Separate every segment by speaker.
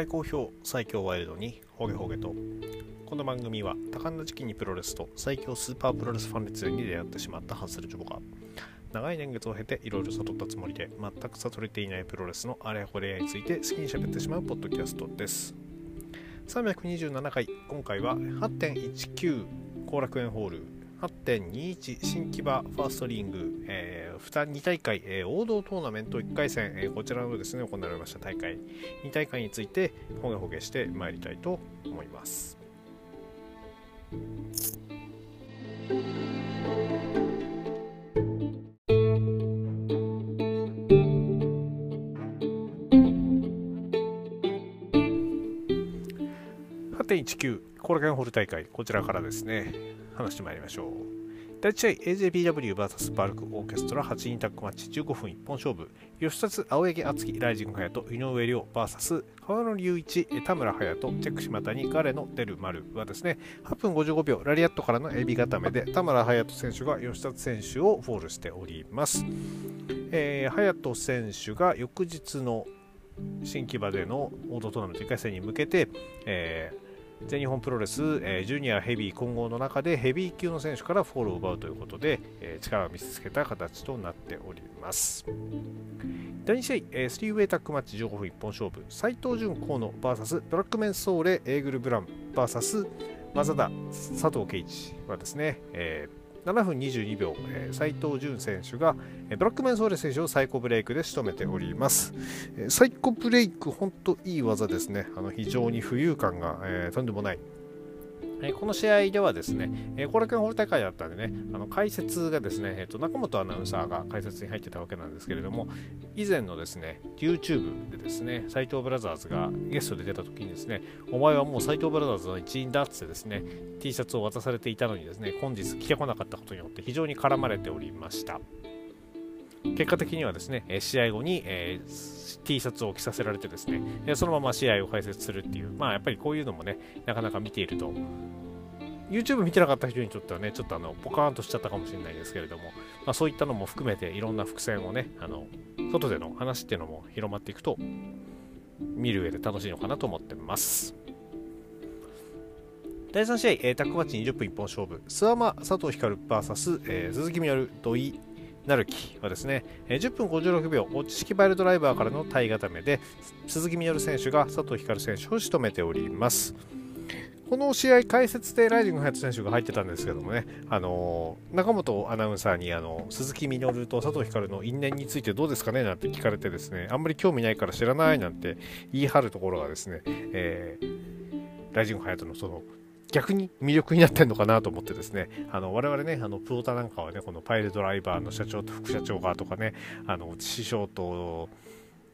Speaker 1: 大好評最強ワイルドにホゲホゲとこの番組は多感な時期にプロレスと最強スーパープロレスファン列に出会ってしまったハッスルジョボが長い年月を経ていろいろ悟ったつもりで全く悟れていないプロレスのあれこれやについて好きに喋ってしまうポッドキャストです。327回今回は8.19後楽園ホール8.21新木場ファーストリング、えー、2, 大会、えー、王道トーナメント1回戦、えー、こちらのですね行われました大会2大会についてほげほげしてまいりたいと思います8.19後楽園ホール大会こちらからですね話してまいりましょう。第1試合 AJBWVS バルクオーケストラ8人タッグマッチ15分一本勝負ヨシタツ青柳敦樹ライジング隼人井上亮 VS 川野隆一田村隼人チェック島谷ガレノ・デル・マルはですね8分55秒ラリアットからのエビ固めで田村隼人選手がヨシタツ選手をフォールしております、えー、隼人選手が翌日の新木場での王道トーナメント1回戦に向けて、えー全日本プロレス、えー、ジュニアヘビー混合の中でヘビー級の選手からフォールを奪うということで、えー、力を見せつけた形となっております。第2試合、えー、3ウェイタックマッチ15分一本勝負。斎藤潤河野 VS ドラッグメンソーレエーグル・ブラン VS マザダ佐藤圭一はですね、えー7分22秒、えー、斉藤潤選手が、えー、ブラックメンソーレ選手をサイコブレイクで仕留めております、えー、サイコブレイク本当いい技ですね。あの非常に浮遊感が、えー、とんでもない。えこの試合ではですね、え後楽園ホール大会だったんでね、あの解説がですね、えー、と中本アナウンサーが解説に入ってたわけなんですけれども、以前のですね、YouTube でですね、斎藤ブラザーズがゲストで出た時にですね、お前はもう斎藤ブラザーズの一員だってですね、T シャツを渡されていたのにですね、本日着てこなかったことによって非常に絡まれておりました。結果的にはですね、試合後に、えー、T シャツを着させられてですね、そのまま試合を解説するっていう、まあやっぱりこういうのもね、なかなか見ていると、YouTube 見てなかった人にとってはね、ちょっとあのポカーンとしちゃったかもしれないですけれども、まあ、そういったのも含めていろんな伏線をね、あの外での話っていうのも広まっていくと、見る上で楽しいのかなと思ってます。第3試合、えー、タックマッチ20分一本勝負、諏訪間佐藤光 VS、えー、鈴木みのる土井なるきはですね、10分56秒、落ち式バイルドライバーからの体固めで、鈴木みのる選手が佐藤光選手を仕留めております。この試合、解説でライジング隼人選手が入ってたんですけどもね、あの中本アナウンサーにあの鈴木みのると佐藤光の因縁についてどうですかねなんて聞かれてですね、あんまり興味ないから知らないなんて言い張るところがですね、えー、ライジング隼人のその逆に魅力になってるのかなと思ってですね、あの我々ね、あのプロタなんかはね、このパイルドライバーの社長と副社長がとかね、あの師匠と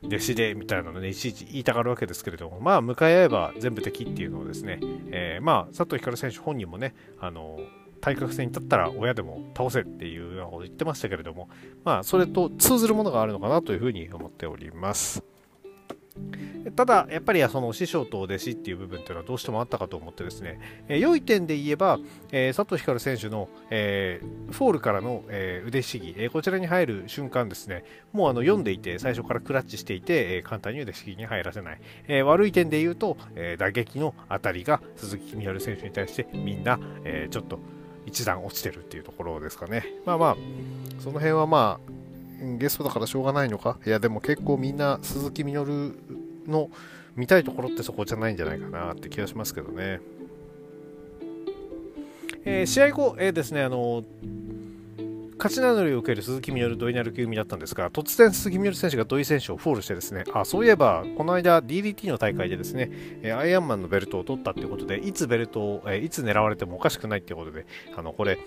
Speaker 1: 弟子でみたいなのね、いちいち言いたがるわけですけれども、まあ、向かい合えば全部敵っていうのをですね、えー、まあ、佐藤光選手本人もね、あの対角線に立ったら親でも倒せっていうようなこと言ってましたけれども、まあ、それと通ずるものがあるのかなというふうに思っております。ただ、やっぱりその師匠と弟子っていう部分っていうのはどうしてもあったかと思ってですね、えー、良い点で言えば、えー、佐藤光選手の、えー、フォールからの、えー、腕ひしぎ、え、こちらに入る瞬間ですね、もうあの読んでいて、最初からクラッチしていて、え、簡単に腕ひしぎに入らせない。え、悪い点で言うと、え、打撃の当たりが鈴木みのる選手に対してみんな、え、ちょっと一段落ちてるっていうところですかね。まあまあ、その辺はまあ、ゲストだからしょうがないのか？いやでも結構みんな鈴木みのるの見たいところってそこじゃないんじゃないかなって気がしますけどね。えー、試合後、えー、ですね、あの勝ち名乗りを受ける鈴木みのる土井成組だったんですが、突然鈴木みのる選手が土井選手をフォールしてですね、あ、そういえば、この間 DDT の大会でですね、アイアンマンのベルトを取ったということで、いつベルトを、いつ狙われてもおかしくないということで、あの、これ、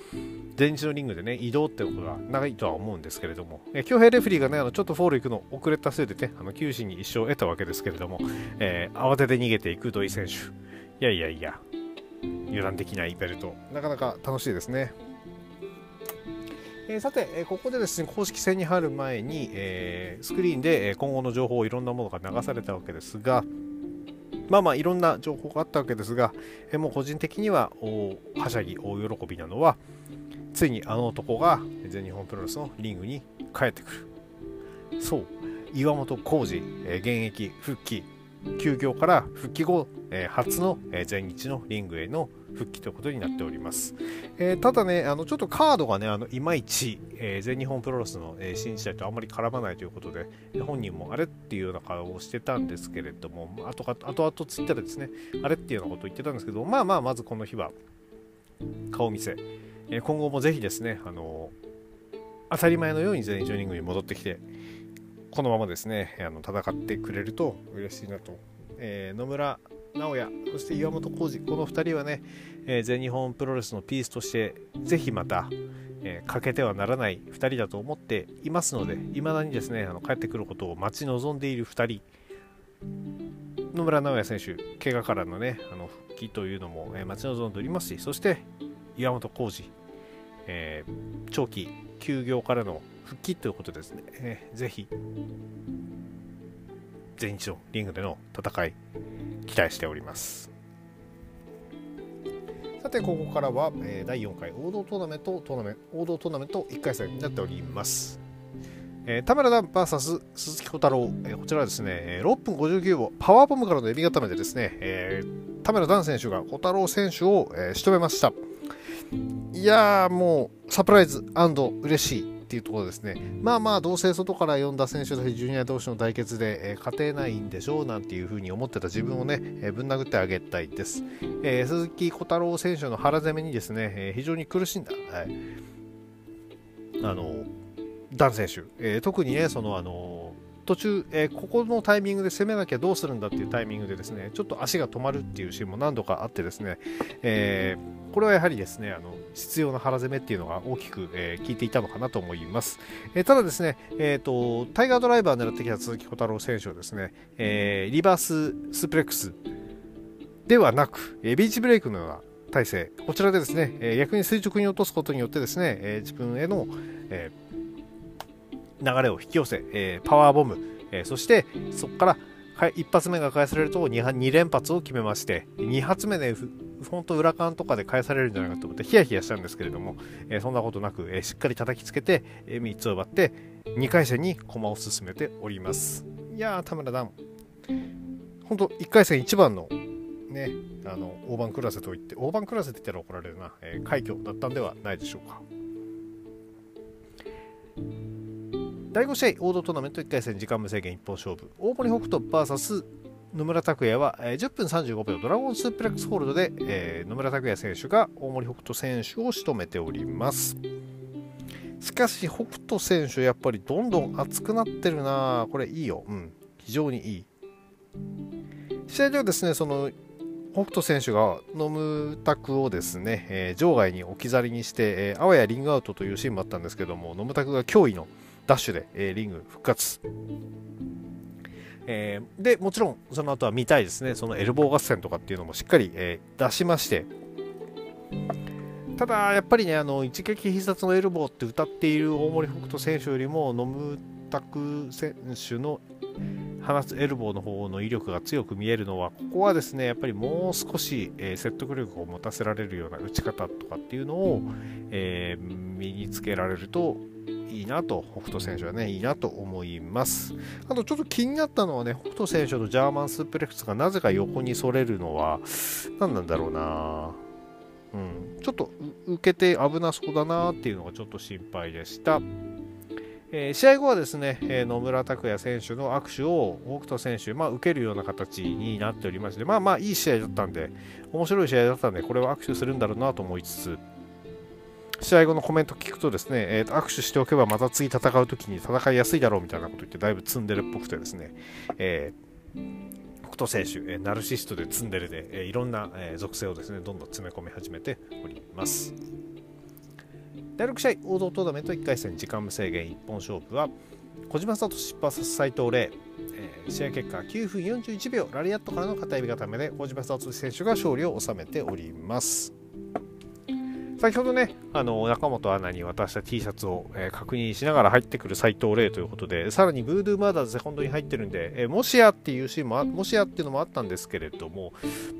Speaker 1: 前日のリングでね、移動ってことがないとは思うんですけれども、えー、強兵レフェリーがね、あのちょっとフォール行くの遅れたせいでね、あの、九死に一生得たわけですけれども、えー、慌てて逃げていく土井選手。いやいやいや、油断できないベルト、なかなか楽しいですね。え、さて、え、ここでですね公式戦に入る前に、え、スクリーンで今後の情報いろんなものが流されたわけですがまあまあいろんな情報があったわけですが、え、もう個人的には大はしゃぎ大喜びなのはついにあの男が全日本プロレスのリングに帰ってくる。そう岩本浩二、え、現役復帰休業から復帰後、え、初の、え、全日のリングへの復帰ということになっております。えー、ただね、あのちょっとカードがね、あのいまいち、えー、全日本プロレスの、えー、新時代とあんまり絡まないということで、本人もあれっていうような顔をしてたんですけれども、あとあとあとツイッターでですね、あれっていうようなことを言ってたんですけど、まあまあ、まずこの日は顔見せ、え今後もぜひですね、あの当たり前のように全日リングに戻ってきて、このままですね、あの戦ってくれると嬉しいなと。えー、野村直哉、そして岩本浩二、この2人はね、えー、全日本プロレスのピースとして、ぜひまた、えー、欠けてはならない2人だと思っていますので、いまだにですね、あの帰ってくることを待ち望んでいる2人、野村直哉選手、怪我からのね、あの復帰というのも、えー、待ち望んでおりますし、そして岩本浩二、えー、長期休業からの復帰ということですね、えー、ぜひ、全日のリングでの戦い、期待しております。さて、ここからは、えー、第4回王道トーナメントトーナメント、王道トーナメント1回戦になっております。えー、田村段 VS 鈴木小太郎、えー、こちらはですね、6分59秒、パワーボムからのエビ固めでですね、えー、田村段選手が小太郎選手を、えー、仕留めました。いやー、もうサプライズ嬉しいっていうところですね。まあまあ、どうせ外から呼んだ選手たち、ジュニア同士の対決で、えー、勝てないんでしょうなんていうふうに思ってた自分をね、えー、ぶん殴ってあげたいです。えー、鈴木小太郎選手の腹攻めにですね、え非常に苦しんだ。はい、あの、ダン選手、え特にね、その、あの、途中、えー、ここのタイミングで攻めなきゃどうするんだっていうタイミングでですねちょっと足が止まるっていうシーンも何度かあってですね、えー、これはやはりですねあの必要な腹攻めっていうのが大きく、えー、効いていたのかなと思います、えただですね、えーと、タイガードライバー狙ってきた鈴木小太郎選手をですね、えリバーススプレックスではなく、えビーチブレイクのような体勢こちらでですね、え逆に垂直に落とすことによってですね、え自分への、えー流れを引き寄せ、えー、パワーボム、えー、そしてそこから一発目が返されると 2, 2連発を決めまして2発目で本当裏感とかで返されるんじゃないかと思ってヒヤヒヤしたんですけれども、えー、そんなことなく、えー、しっかり叩きつけて、えー、3つを奪って2回戦に駒を進めております。いやー田村段本当1回戦一番のねあの大盤クラスといって大盤クラスって言ったら怒られるな、え、快挙だったんではないでしょうか。第5試合、王道トーナメント1回戦時間無制限一本勝負。大森北斗 VS 野村拓也は、えー、10分35秒ドラゴンスープレックスホールドで、えー、野村拓也選手が大森北斗選手を仕留めております。しかし、北斗選手、やっぱりどんどん熱くなってるなこれいいよ。うん。非常にいい。試合ではですね、その、北斗選手が野村拓をですね、えー、場外に置き去りにして、えー、あわやリングアウトというシーンもあったんですけども、野村拓が驚異のダッシュで、えー、リング復活。えー、で、もちろんその後は見たいですね。そのエルボー合戦とかっていうのもしっかり、えー、出しまして。ただ、やっぱりね、あの一撃必殺のエルボーって歌っている大森北斗選手よりも、ノムタク選手の放つエルボーの方の威力が強く見えるのは、ここはですね、やっぱりもう少し、えー、説得力を持たせられるような打ち方とかっていうのを、えー、身につけられるといいなと、北斗選手はね、いいなと思います。あとちょっと気になったのはね、北斗選手のジャーマンスープレックスがなぜか横に反れるのは、何なんだろうなうん、ちょっと受けて危なそうだなっていうのがちょっと心配でした。えー、試合後はですね、えー、野村拓也選手の握手を北斗選手、まあ、受けるような形になっておりまして、まあまあいい試合だったんで、面白い試合だったんで、これは握手するんだろうなと思いつつ、試合後のコメント聞くとですね、えー、握手しておけばまた次戦う時に戦いやすいだろうみたいなこと言ってだいぶツンデレっぽくてですね、えー、北斗選手、え、ナルシストでツンデレで、え、いろんな、え、属性をですねどんどん詰め込み始めております。第6試合、王道トーナメント1回戦時間無制限一本勝負は小島聡 VS 斎藤麗、えー、試合結果9分41秒ラリアットからの片指固めで小島聡選手が勝利を収めております。先ほどね、あの中本アナに渡した T シャツを、えー、確認しながら入ってくる斎藤麗ということで、さらにブードゥーマーダーズセコンドに入ってるんで、えー、もしやっていうシーンももしやっていうのもあったんですけれども、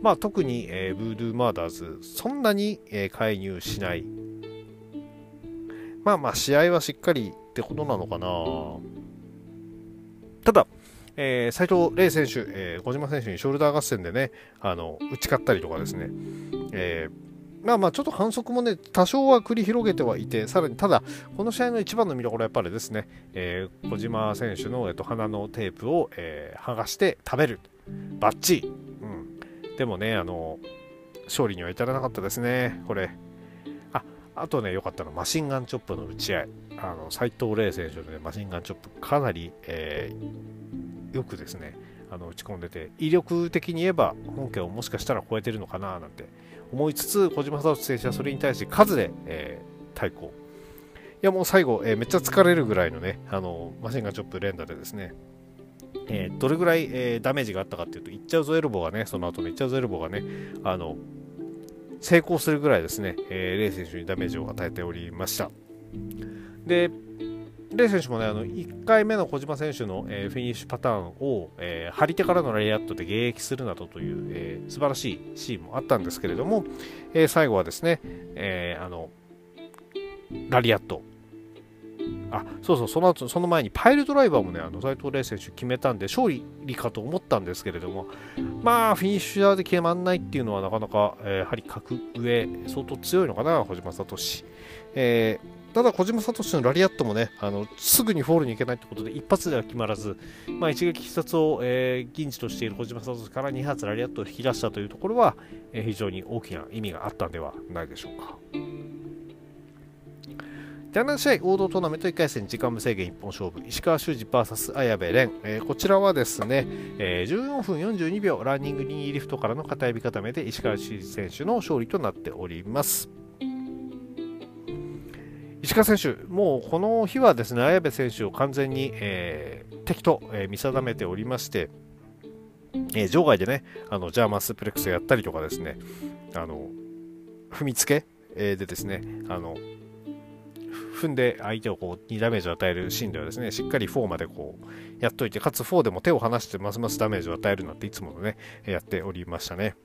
Speaker 1: まあ、特に、えー、ブードゥーマーダーズ、そんなに、え介入しない。まあまあ、試合はしっかりってことなのかな。ただ、えー、斉藤麗選手、えー、小島選手にショルダー合戦でね、あの打ち勝ったりとかですね、えー、まあまあちょっと反則もね、多少は繰り広げてはいて、さらにただ、この試合の一番の見どころはやっぱりですね、えー、小島選手の、えーと、鼻のテープを、えー、剥がして食べる。バッチリ、うん、でもね、あの勝利には至らなかったですね、これ。ああとね、良かったのマシンガンチョップの打ち合い。あの斉藤麗選手の、ね、マシンガンチョップ、かなり、えー、よくですね、あの打ち込んでて、威力的に言えば本家をもしかしたら超えてるのかななんて思いつつ、小島聡選手はそれに対して数で、えー、対抗。いやもう最後、えー、めっちゃ疲れるぐらいのね、あのマシンガンチョップ連打でですね、えー、どれぐらい、えー、ダメージがあったかっていうと、いっちゃうぞエルボーがね、その後のいっちゃうぞエルボーがね、あの成功するぐらいですね、えー、レイ選手にダメージを与えておりました。で、レイ選手もね、あの1回目の小島選手の、えー、フィニッシュパターンを、えー、張り手からのラリアットで迎撃するなどという、えー、素晴らしいシーンもあったんですけれども、え、最後はですね、え、あのラリアット、あそうそう、その後その前にパイルドライバーもね、あの斉藤レイ選手決めたんで、勝利かと思ったんですけれども、まあ、フィニッシュで決まんないっていうのは、なかなか、えー、やはり格上、相当強いのかな、小島聡。えーただ小島聡のラリアットもねあのすぐにフォールに行けないということで一発では決まらず、まあ、一撃必殺を、えー、矜持としている小島聡から2発ラリアットを引き出したというところは、えー、非常に大きな意味があったんではないでしょうか。第7試合、王道トーナメント1回戦、時間無制限一本勝負、石川修司 VS 綾部蓮、えー、こちらはですね、えー、14分42秒、ランニング2リフトからの片指固めで石川修司選手の勝利となっております。石川選手、もうこの日はですね、綾部選手を完全に、えー、敵と、えー、見定めておりまして、えー、場外でね、あのジャーマンスプレックスやったりとかですね、あの踏みつけ、えー、でですね、あの踏んで相手をこう2ダメージを与えるシーンではですね、しっかり4までこうやっといて、かつ4でも手を離してますますダメージを与えるなんていつものね、やっておりましたね。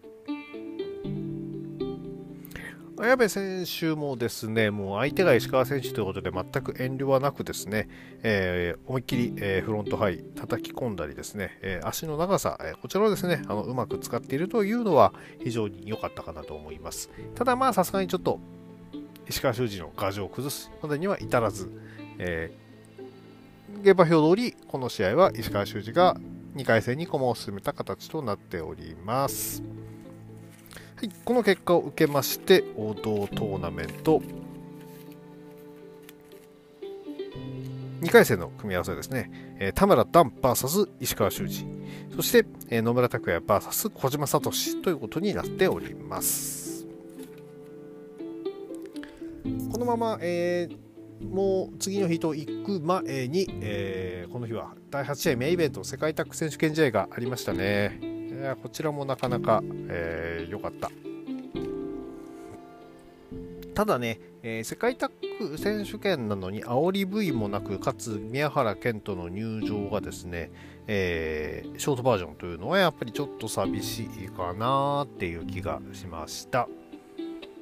Speaker 1: 綾部選手もですね、もう相手が石川選手ということで全く遠慮はなくですね、えー、思いっきり、えー、フロントハイ叩き込んだりですね、えー、足の長さ、えこちらをですね、あのうまく使っているというのは非常に良かったかなと思います。ただまあさすがにちょっと石川修司の牙城を崩すまでには至らず、えー、現場表通りこの試合は石川修司が2回戦に駒を進めた形となっております。はい、この結果を受けまして王道トーナメント。2回戦の組み合わせですね、えー、田村段 VS 石川修司。そして、えー、野村拓也 VS 小島聡ということになっております。このまま、えー、もう次の日と行く前に、えー、この日は第8試合メインイベント世界タッグ選手権試合がありましたね。やこちらもなかなか良、えー、かった。ただね、えー、世界タッグ選手権なのに煽り V もなく、かつ宮原健人の入場がですね、えー、ショートバージョンというのはやっぱりちょっと寂しいかなっていう気がしました。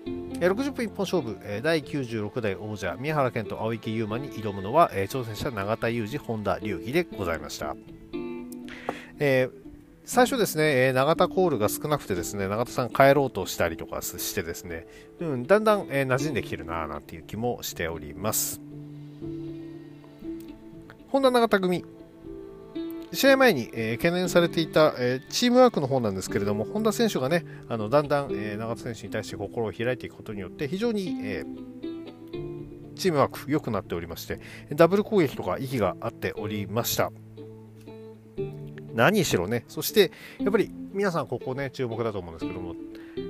Speaker 1: 60分一本勝負、第96代王者、宮原健人、青池優馬に挑むのは、挑戦者永田裕二、本田隆起でございました。えー最初ですね、えー、永田コールが少なくてですね、永田さん帰ろうとしたりとかしてですね、うん、だんだん、えー、馴染んできてるなぁなんていう気もしております。本田永田組、試合前に、えー、懸念されていた、えー、チームワークの方なんですけれども、本田選手がね、あのだんだん、えー、永田選手に対して心を開いていくことによって、非常に、えチームワーク良くなっておりまして、ダブル攻撃とか息があっておりました。何しろね、そしてやっぱり皆さんここね、注目だと思うんですけども、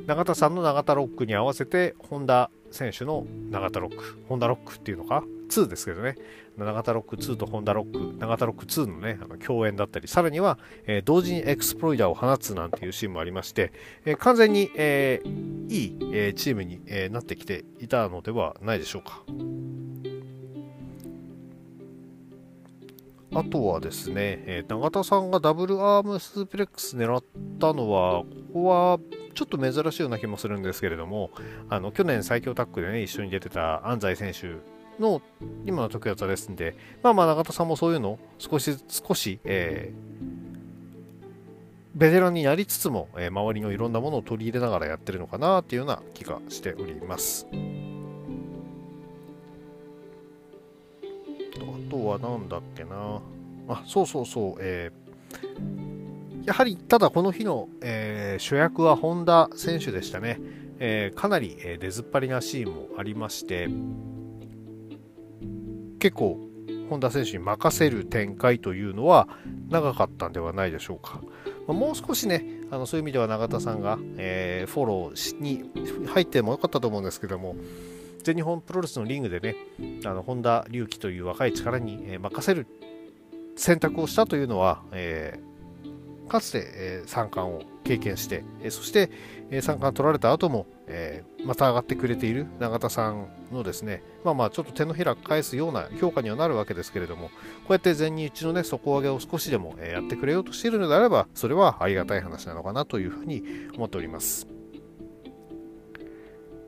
Speaker 1: 永田さんの永田ロックに合わせて、本田選手の永田ロック、ホンダロックっていうのか、2ですけどね、永田ロック2と本田ロック、永田ロック2のね、あの共演だったり、さらには、えー、同時にエクスプロイダーを放つなんていうシーンもありまして、えー、完全に、えー、いい、えチームに、えなってきていたのではないでしょうか。あとはですね、えー、永田さんがダブルアームスープレックス狙ったのは、ここはちょっと珍しいような気もするんですけれども、あの去年最強タッグでね、一緒に出てた安西選手の今の時技ですんで、まあまあ永田さんもそういうの少し少し、えー、ベテランになりつつも、えー、周りのいろんなものを取り入れながらやってるのかなっていうような気がしております。とは何だっけな。あ、そうそうそう、えー、やはりただこの日の、えー、主役は本田選手でしたね。えー、かなり、え出ずっぱりなシーンもありまして、結構本田選手に任せる展開というのは長かったんではないでしょうか。まあ、もう少しね、あのそういう意味では永田さんが、えー、フォローに入ってもよかったと思うんですけども、全日本プロレスのリングでね、あの本田隆起という若い力に、え任せる選択をしたというのは、えー、かつて、えー、三冠を経験して、え、そして、え、三冠取られた後も、え、また上がってくれている永田さんのですね、まあまあちょっと手のひら返すような評価にはなるわけですけれども、こうやって全日中のね、底上げを少しでもやってくれようとしているのであれば、それはありがたい話なのかなというふうに思っております。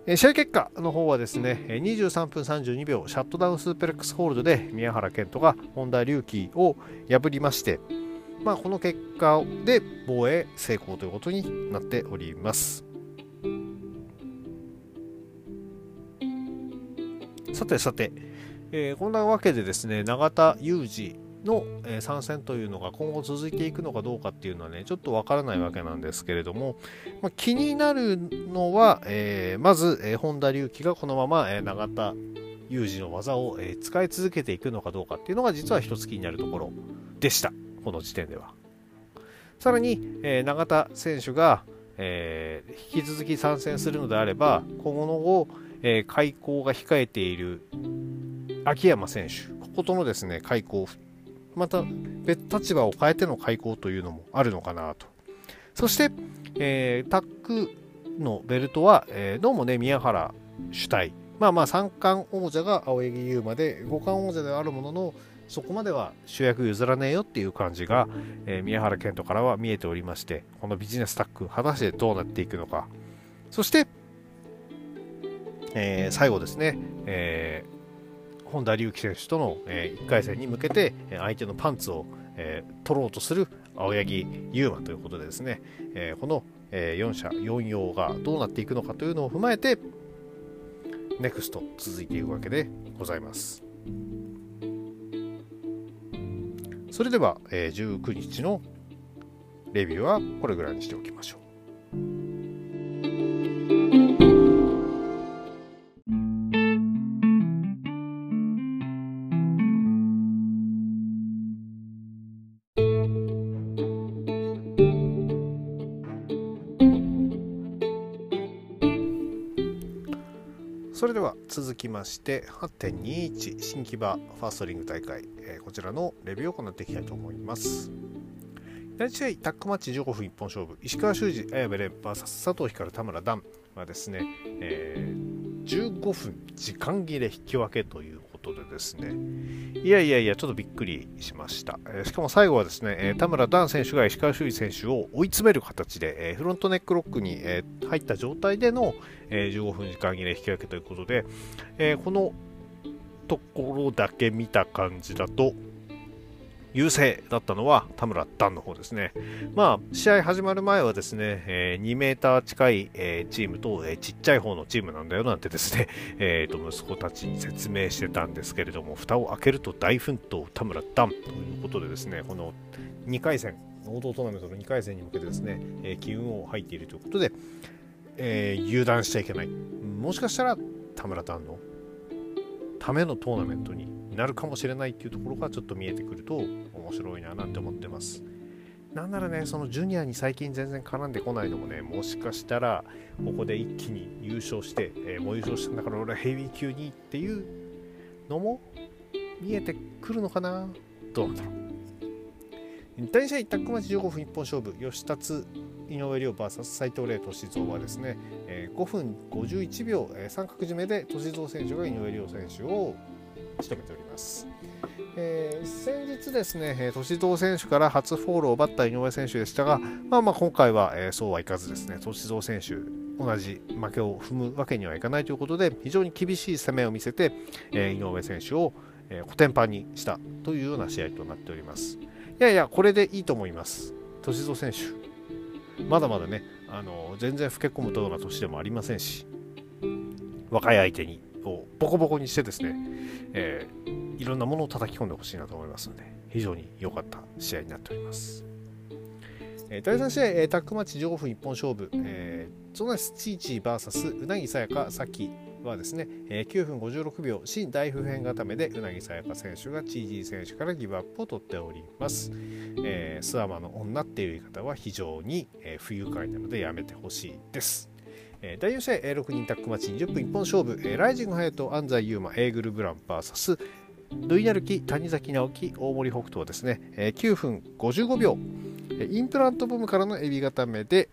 Speaker 1: 試合結果の方はですね、23分32秒、シャットダウンスーペレックスホールドで宮原健人が本田隆起を破りまして、まあ、この結果で防衛成功ということになっております。さてさて、えー、こんなわけでですね、永田裕二の、参戦というのが今後続いていくのかどうかっていうのはね、ちょっとわからないわけなんですけれども、まあ、気になるのは、えー、まず、えー、本田隆起がこのまま、えー、永田裕二の技を、え使い続けていくのかどうかっていうのが実は一つ気になるところでした。この時点では。さらに、え永田選手が、え引き続き参戦するのであれば、今後の後、え開校が控えている秋山選手、こことのですね、開校また別立場を変えての開講というのもあるのかなと。そして、えー、タックのベルトは、えー、どうもね、宮原主体。まあまあ、三冠王者が青柳優馬で、五冠王者ではあるものの、そこまでは主役譲らねえよっていう感じが、えー、宮原健人からは見えておりまして、このビジネスタック、果たしてどうなっていくのか。そして、えー、最後ですね、え本田隆起選手との、え1回戦に向けて相手のパンツを、え取ろうとする青柳優馬ということでですね、えこの、え4者4用がどうなっていくのかというのを踏まえて NEXT 続いていくわけでございます。それでは、え19日のレビューはこれぐらいにしておきましょう。続きまして8.21新木場ファーストリング大会、えー、こちらのレビューを行っていきたいと思います。第1試合タックマッチ15分一本勝負。石川修司綾部蓮 VS 佐藤光田村段はですね、えー、15分時間切れ引き分けということでですね、いやいやいや、ちょっとびっくりしました。えー、しかも最後はですね、えー、田村ダン選手が石川修司選手を追い詰める形で、えー、フロントネックロックに、え入った状態での、え15分時間切れ引き分けということで、えこのところだけ見た感じだと、優勢だったのは田村段の方ですね。まあ、試合始まる前はですね、えー、2メーター近い、えー、チームと、えー、ちっちゃい方のチームなんだよなんてですね、えー、と息子たちに説明してたんですけれども、蓋を開けると大奮闘田村段ということでですね、この2回戦、王道トーナメントの2回戦に向けてですね、えー、機運を入っているということで、えー、油断しちゃいけない。もしかしたら田村段のためのトーナメントになるかもしれないっていうところがちょっと見えてくると面白いななんて思ってます。なんならね、そのジュニアに最近全然絡んでこないのもね、もしかしたらここで一気に優勝して、えー、もう優勝したんだから俺はヘビー級にっていうのも見えてくるのかなどうなんだろう。第2試合、タックマッチ15分一本勝負、吉達井上涼 VS 斉藤麗俊三はですね、えー、5分51秒、えー、三角締めで俊三選手が井上涼選手を仕留めております。えー、先日ですね、え、歳三選手から初フォールを奪った井上選手でしたが、まあまあ今回は、えー、そうはいかずですね、歳三選手同じ負けを踏むわけにはいかないということで非常に厳しい攻めを見せて、えー、井上選手を、え、コテンパンにしたというような試合となっております。いやいやこれでいいと思います。歳三選手。まだまだねあの全然老け込むような年でもありませんし若い相手に。をボコボコにしてですね、えー、いろんなものを叩き込んでほしいなと思いますので非常に良かった試合になっております。えー、第3試合、えー、タックマッチ15分一本勝負、えー、ゾナスチーチー VS うなぎさやかさきはですね、えー、9分56秒新大普遍固めでうなぎさやか選手がチージー選手からギブアップを取っております、えー、スワマの女っていう言い方は非常に、えー、不愉快なのでやめてほしいです。え第4試合、え6人タックマッチ20分一本勝負、えライジングハヤト安西優馬エーグルブラン VS ルイナルキ谷崎直樹大森北斗ですね、え9分55秒。インプラントボムからのエビ固めで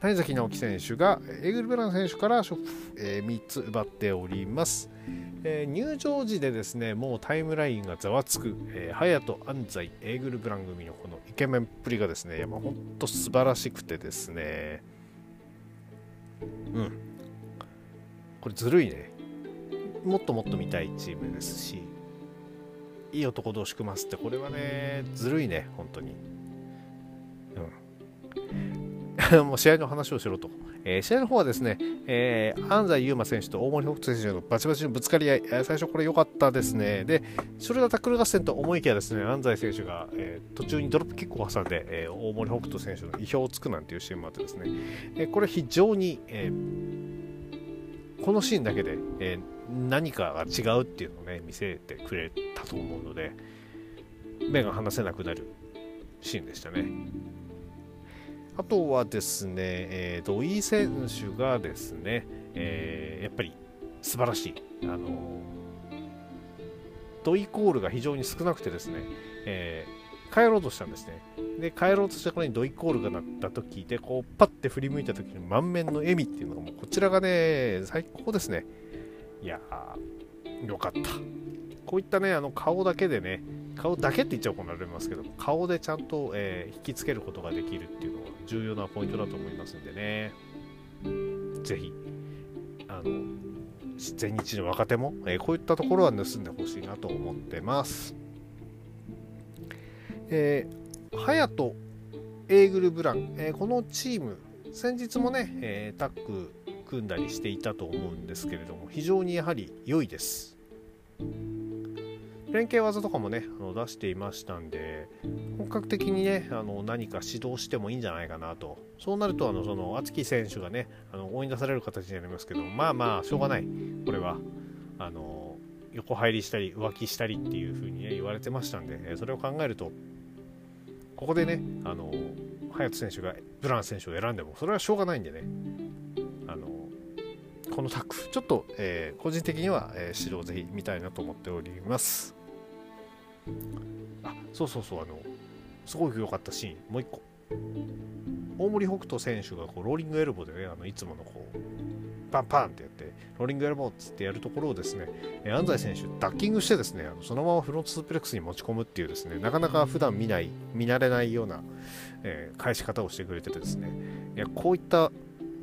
Speaker 1: 谷崎直樹選手がエーグルブラン選手からショッ、え3つ奪っております、え入場時でですねもうタイムラインがざわつく、えー、隼人安西エーグルブラン組のこのイケメンっぷりがですね本当素晴らしくてですね。うん。これずるいね。もっともっと見たいチームですしいい男同士組ますってこれはねずるいね本当に。うん。もう試合の話をしろと、えー、試合の方はですね、えー、安西優馬選手と大森北斗選手のバチバチのぶつかり合い、え、最初これ良かったですねでそれがタックル合戦と思いきやですね安西選手が、えー、途中にドロップキックを挟んで、えー、大森北斗選手の意表をつくなんていうシーンもあってですね、えー、これ非常に、えー、このシーンだけで、えー、何かが違うっていうのをね見せてくれたと思うので目が離せなくなるシーンでしたね。あとはですね、えー、土井選手がですね、えー、やっぱり素晴らしい。あの土井コールが非常に少なくてですね、えー、帰ろうとしたんですね。で、帰ろうとした頃に土井コールが鳴った時で、こう、パッて振り向いた時に満面の笑みっていうのがもうこちらがね、最高ですね。いやー、よかった。こういったね、あの顔だけでね、顔だけって言っちゃうことになりますけど顔でちゃんと、えー、引きつけることができるっていうのは重要なポイントだと思いますんでね。ぜひあの全日の若手も、えー、こういったところは盗んでほしいなと思ってます。えー、ハヤトエーグルブラン、えー、このチーム先日もね、えー、タッグ組んだりしていたと思うんですけれども非常にやはり良いです。連携技とかもねあの出していましたんで本格的にねあの何か指導してもいいんじゃないかなと。そうなるとあのその敦貴選手がねあの追い出される形になりますけどまあまあしょうがない。これは。あの横入りしたり浮気したりっていう風にね言われてましたんでそれを考えるとここでねあの隼人選手がブラン選手を選んでもそれはしょうがないんでね。あのこのタックちょっと、えー、個人的には、えー、指導ぜひ見たいなと思っております。あそうそうそうあのすごく良かったシーン。もう一個。大森北斗選手がこうローリングエルボーでねあのいつものこうパンパンってやってローリングエルボーっつってやるところをですね安西選手ダッキングしてですねあのそのままフロントスープレックスに持ち込むっていうですねなかなか普段見ない見慣れないような、えー、返し方をしてくれててですね。いやこういった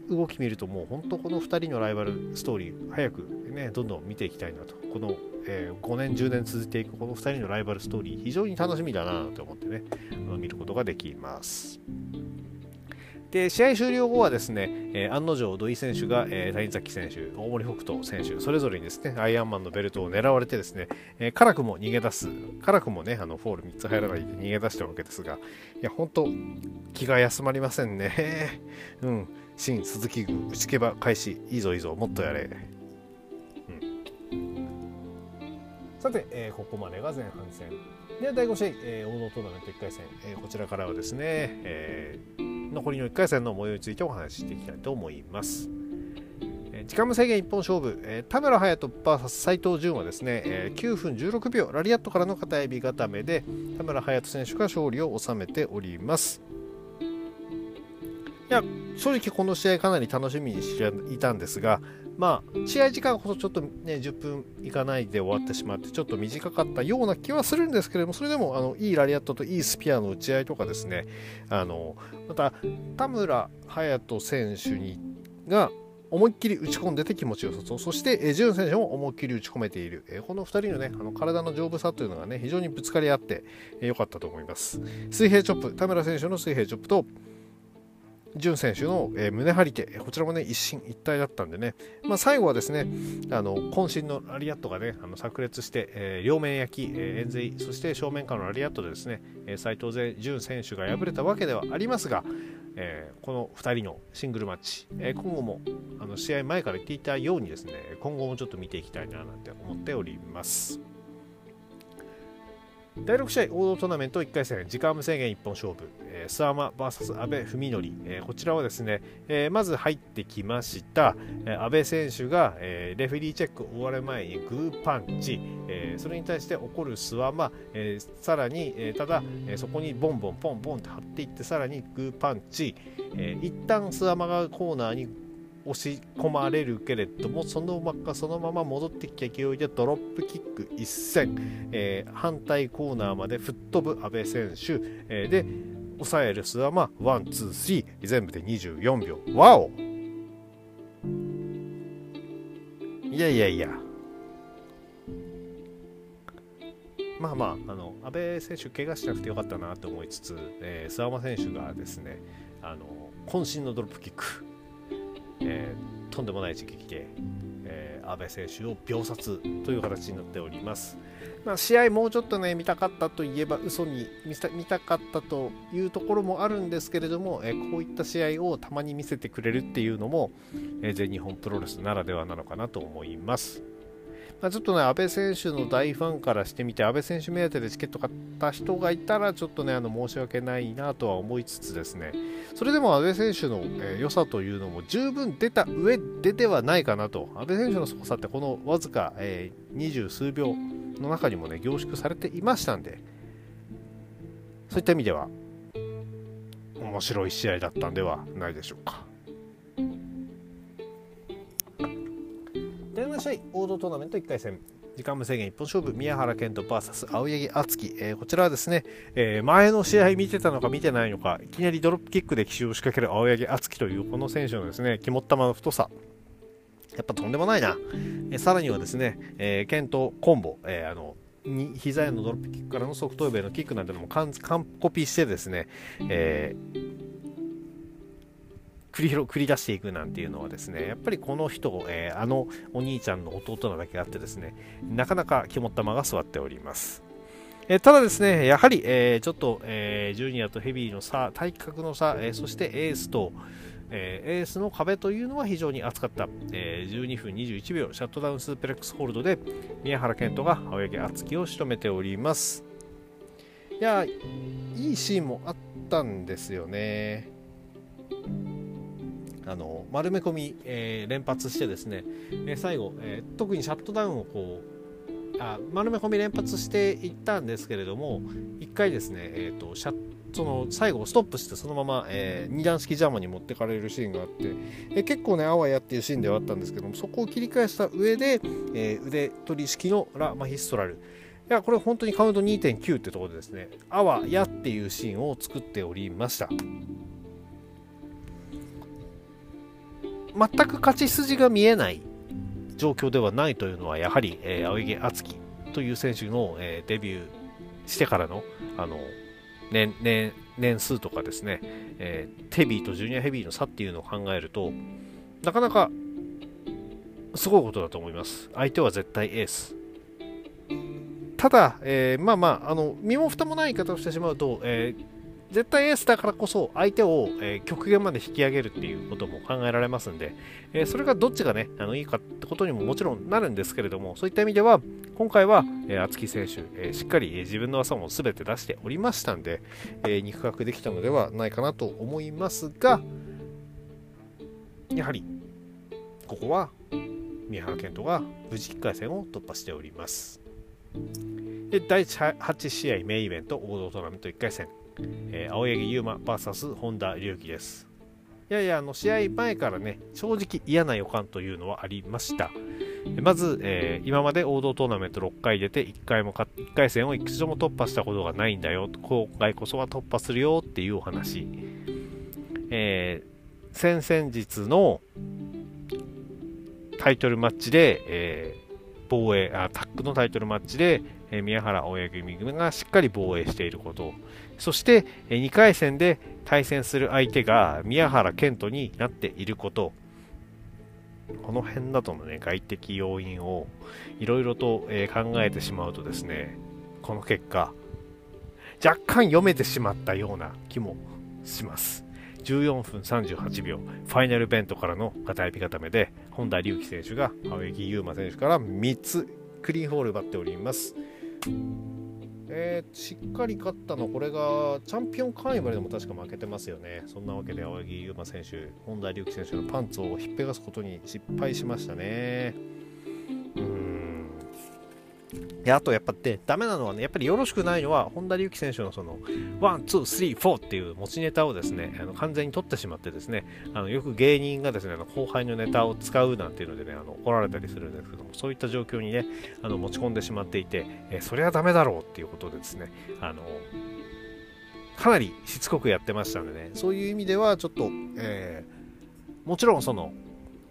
Speaker 1: 動き見るともう本当この2人のライバルストーリー早くねどんどん見ていきたいなと。このえー、5年、10年続いていくこの2人のライバルストーリー、非常に楽しみだなと思ってね、見ることができます。で試合終了後はですね、えー、案の定、土井選手が、えー、谷崎選手、大森北斗選手、それぞれにですね、アイアンマンのベルトを狙われてですね、えー、辛くも逃げ出す、辛くもね、あのフォール3つ入らないで逃げ出したわけですが、いや、本当、気が休まりませんね。うん、新鈴木軍、打ちけば開始、いいぞいいぞ、もっとやれ。さて、えー、ここまでが前半戦。では、第5試合、えー、王道トーナメント1回戦、えー、こちらからはですね、えー、残りの1回戦の模様についてお話ししていきたいと思います。えー、時間無制限一本勝負、えー、田村隼人 VS 斉藤潤はですね、えー、9分16秒、ラリアットからの片指固めで、田村隼人選手が勝利を収めております。いや、正直この試合かなり楽しみにしていたんですが、まあ、試合時間こそちょっとね、10分いかないで終わってしまって、ちょっと短かったような気はするんですけれども、それでも、あの、いいラリアットといいスピアの打ち合いとかですね、あの、また、田村隼人選手にが思いっきり打ち込んでて気持ちよさそう。そして、えー、ジュン選手も思いっきり打ち込めている、えー、この2人のねあの体の丈夫さというのがね非常にぶつかり合って良、えー、かったと思います。水平チョップ田村選手の水平チョップと潤選手の、えー、胸張り手、こちらもね、一進一退だったんでね、まあ、最後はですね、あの渾身のラリアットがね、あの炸裂して、えー、両面焼き、えー、円髄、そして正面からのラリアットでですね、斎、えー、藤潤選手が敗れたわけではありますが、えー、この2人のシングルマッチ、えー、今後もあの試合前から言っていたようにですね、今後もちょっと見ていきたいななんて思っております。第6試合、王道トーナメント1回戦、時間無制限一本勝負、えー、諏訪間 VS 阿部文則、えー、こちらはですね、えー、まず入ってきました、えー、阿部選手が、えー、レフェリーチェック終わる前にグーパンチ、えー、それに対して怒る諏訪魔、えー、さらに、えー、ただ、えー、そこにボンボンポンポンって張っていって、さらにグーパンチ、えー、一旦諏訪魔がコーナーに押し込まれるけれどもそのままそのまま戻ってきた勢いでドロップキック一閃、えー、反対コーナーまで吹っ飛ぶ阿部選手、えー、で抑える諏訪魔 one two three。全部で24秒。 Wow！いやいやいや。まあまあ、あの阿部選手、怪我しなくてよかったなと思いつつ、えー、諏訪間選手がですねあの渾身のドロップキック、えー、とんでもない一撃で、えー、安倍選手を秒殺という形になっております。まあ、試合もうちょっとね見たかったといえば嘘に見たかったというところもあるんですけれども、え、こういった試合をたまに見せてくれるっていうのも、え、全日本プロレスならではなのかなと思います。まあ、ちょっとね、安倍選手の大ファンからしてみて、安倍選手目当てでチケット買った人がいたら、ちょっとね、あの申し訳ないなとは思いつつですね、それでも安倍選手の、えー、良さというのも十分出た上でではないかなと、安倍選手の凄さって、このわずか、えー、二十数秒の中にもね、凝縮されていましたんで、そういった意味では、面白い試合だったんではないでしょうか。試合王道トーナメント1回戦。時間無制限一本勝負。宮原健人 VS 青柳敦樹、えー、こちらはですね、えー、前の試合見てたのか見てないのかいきなりドロップキックで奇襲を仕掛ける青柳敦樹というこの選手のですね肝っ玉の太さ。やっぱとんでもないな、えー、さらにはですね、えー、健人コンボ、えー、あのに膝へのドロップキックからのソフトウェブへのキックなんてのも完コピーしてですね、えー繰り繰り出していくなんていうのはですねやっぱりこの人、えー、あのお兄ちゃんの弟なだけあってですねなかなか肝っ玉が座っております。えただですね、やはり、えー、ちょっと、えー、ジュニアとヘビーの差、体格の差、えー、そしてエースと、え、エースの壁というのは非常に厚かった、え、12分21秒シャットダウンスープレックスホールドで宮原健人が青柳敦樹を仕留めております。いやいいシーンもあったんですよね。あの丸め込み、えー、連発してですね、えー、最後、えー、特にシャットダウンをこうあ丸め込み連発していったんですけれども1回ですね、えーと、シャその最後ストップしてそのまま、えー、2段式ジャマに持ってかれるシーンがあって、えー、結構ねあわやっていうシーンではあったんですけどもそこを切り返した上で、えー、腕取り式のラ・マヒストラル。いやこれ本当にカウント2.9ってところでですねあわやっていうシーンを作っておりました。全く勝ち筋が見えない状況ではないというのは、やはり、えー、青柳敦樹という選手の、えー、デビューしてからのあの年年年数とかですね、えー、ヘビーとジュニアヘビーの差っていうのを考えると、なかなかすごいことだと思います。相手は絶対エース。ただ、えー、まあまあ、あの身も蓋もない言い方をしてしまうと、えー、絶対エースだからこそ相手を、えー、極限まで引き上げるっていうことも考えられますんで、えー、それがどっちがね、あのいいかってことにももちろんなるんですけれども、そういった意味では、今回は、えー、厚木選手、え、しっかり、え、自分の技も全て出しておりましたんで、え、肉薄できたのではないかなと思いますが、やはり、ここは、宮原健人が無事1回戦を突破しております。で第8試合メインイベント王道トーナメント1回戦えー、青柳優馬 VS 本田隆起です。いやいや、あの試合前からね、正直嫌な予感というのはありました。まず、えー、今まで王道トーナメント6回出て1回もか1回戦を一度も突破したことがないんだよ、今回こそは突破するよっていうお話。えー、先々日のタイトルマッチで、えー防衛あタッグのタイトルマッチで、え、宮原青柳組がしっかり防衛していること。そして、え、2回戦で対戦する相手が宮原健人になっていること。この辺などの、ね、外的要因をいろいろと、え、考えてしまうとですねこの結果若干読めてしまったような気もします。14分38秒、ファイナルベントからの片指固めで、本田隆起選手が青柳優馬選手から3つクリーンホール奪っております。えー、しっかり勝ったの、これがチャンピオンカーニバルでも確か負けてますよね。そんなわけで青柳優馬選手、本田隆起選手のパンツを引っぺがすことに失敗しましたねうん。であとやっぱってダメなのはねやっぱりよろしくないのは本田竜輝選手のその one two three four っていう持ちネタをですねあの完全に取ってしまってですねあのよく芸人がですねあの後輩のネタを使うなんていうのでねあの怒られたりするんですけどもそういった状況にねあの持ち込んでしまっていて、えー、それはダメだろうっていうことでですねあのかなりしつこくやってましたんでねそういう意味ではちょっと、えー、もちろんその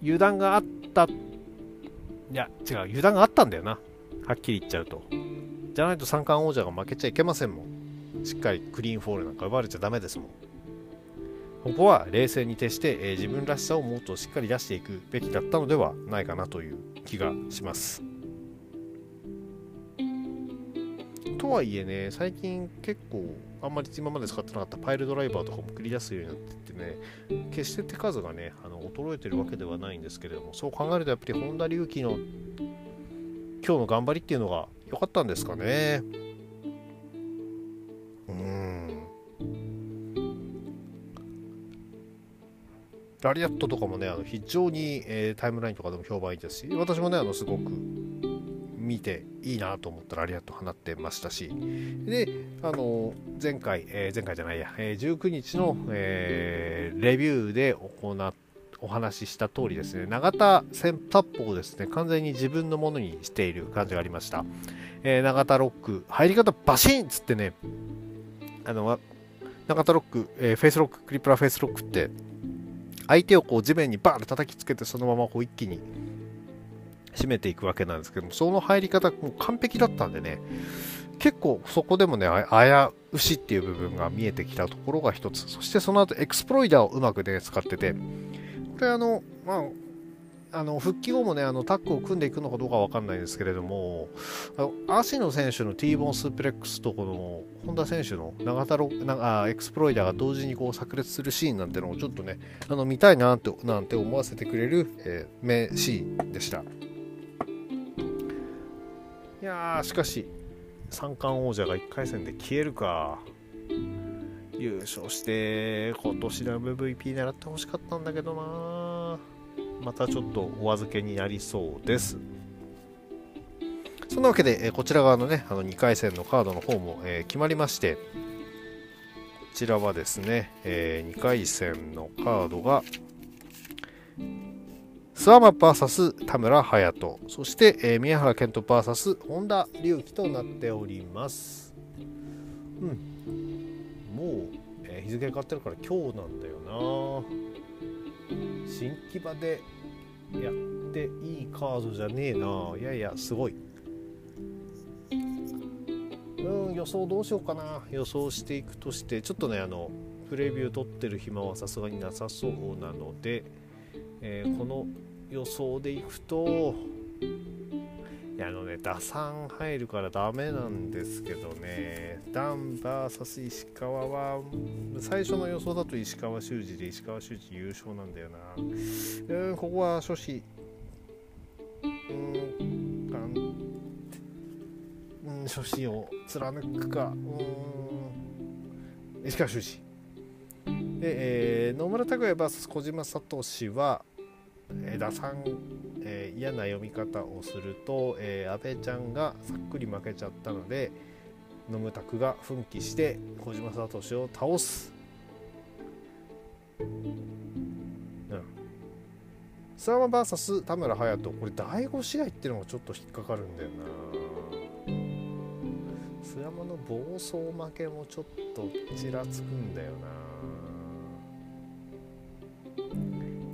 Speaker 1: 油断があったいや違う油断があったんだよな。はっきり言っちゃうと。じゃないと三冠王者が負けちゃいけませんもん。しっかりクリーンフォールなんか奪われちゃダメですもん。ここは冷静に徹して、えー、自分らしさをもっとしっかり出していくべきだったのではないかなという気がします。とはいえね、最近結構あんまり今まで使ってなかったパイルドライバーとかも繰り出すようになっててね、決して手数がね、あの衰えてるわけではないんですけれども、そう考えるとやっぱり本田隆起の今日の頑張りっていうのが良かったんですかね。うん。ラリアットとかもね、あの非常に、えー、タイムラインとかでも評判いいですし、私もね、あのすごく見ていいなと思ったラリアット放ってましたし、で、あの前回、えー、前回じゃないや、えー、19日の、えー、レビューで行ったお話しした通りですね、永田戦タップをですね、完全に自分のものにしている感じがありました。えー、永田ロック、入り方バシンっつってね、あの、永田ロック、えー、フェイスロック、クリップラーフェイスロックって、相手をこう地面にバーンと叩きつけて、そのままこう一気に絞めていくわけなんですけども、その入り方、もう完璧だったんでね、結構そこでもね、危うしっていう部分が見えてきたところが一つ、そしてその後エクスプロイダーをうまくね、使ってて、これあの、まあ、あの復帰後もねあのタッグを組んでいくのかどうかわかんないですけれども芦野選手の T ボーンスープレックスとこの本田選手の永田ロなあエクスプロイダーが同時にこう炸裂するシーンなんてのをちょっとねあの見たいなってなんて思わせてくれる、えー、名シーンでした。いやーしかし三冠王者が1回戦で消えるか。優勝して今年の MVP 狙ってほしかったんだけどな。またちょっとお預けになりそうです。そんなわけで、えこちら側のね、あの2回戦のカードの方も、え、決まりまして、こちらはですね、え、2回戦のカードが、スワマ VS 田村隼人、そして、え、宮原健人 VS 本田隆起となっております。うん、もう、えー、日付変わってるから今日なんだよな。新木場でやっていいカードじゃねえな。いやいやすごい。うん予想どうしようかな。予想していくとしてちょっとねあのプレビュー取ってる暇はさすがになさそうなので、えー、この予想でいくとやあのね打算入るからダメなんですけどね。ダン VS 石川は最初の予想だと石川修司で石川修司優勝なんだよな。うんここは初子うんガンうん初子を貫くか。うん。石川修司。で、えー、野村拓也 VS 小島聡はえ打算、えー、嫌な読み方をすると、えー、安倍ちゃんがさっくり負けちゃったので野村拓が奮起して小島聡を倒す、うん、スワマ VS 田村隼人これ第5試合っていうのがちょっと引っかかるんだよな。須山の暴走負けもちょっとちらつくんだよな。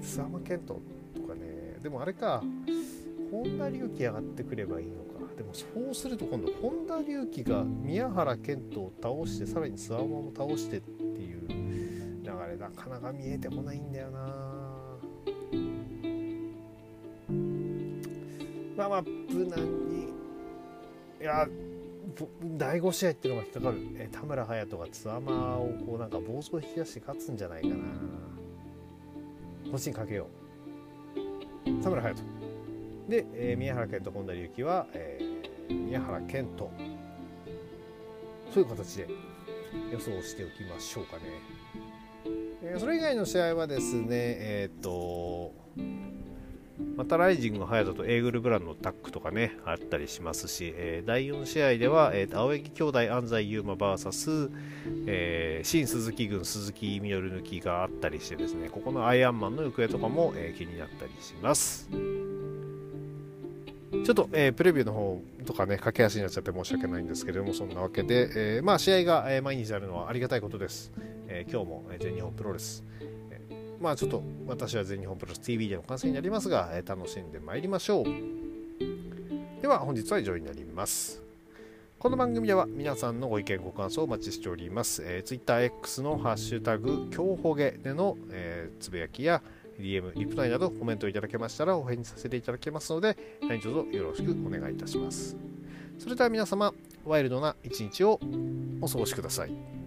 Speaker 1: 須山健人でもあれか本田隆起上がってくればいいのか。でもそうすると今度本田隆起が宮原健人を倒してさらに諏訪間も倒してっていう流れなかなか見えてこないんだよな。まあまあ無難にいや第5試合っていうのが引っかかる、え田村隼人が津山をこうなんか暴走引き出して勝つんじゃないかな。こっちにかけよう。田村隼人。で、えー、宮原健人本田隆起は、えー、宮原健人。そういう形で予想しておきましょうかね、えー、それ以外の試合はですねえっ、とまたライジング隼人とエーグルブランのタックとかねあったりしますし、えー、第4試合では、えー、青柳兄弟安西優真 VS、えー、新鈴木軍鈴木みのる抜きがあったりしてですねここのアイアンマンの行方とかも、えー、気になったりしますちょっと、えー、プレビューの方とかね、駆け足になっちゃって申し訳ないんですけれども、そんなわけで、えー、まあ、試合が、えー、毎日あるのはありがたいことです。え今日も、え全日本プロレス、まあちょっと私は全日本プロレス TV での観戦になりますが、え楽しんでまいりましょう。では本日は以上になります。この番組では皆さんのご意見ご感想をお待ちしております。えー、TwitterX のハッシュタグ、今日ほげでの、えー、つぶやきや DM、リプライなどコメントいただけましたらお返事させていただけますので、何卒よろしくお願いいたします。それでは皆様、ワイルドな一日をお過ごしください。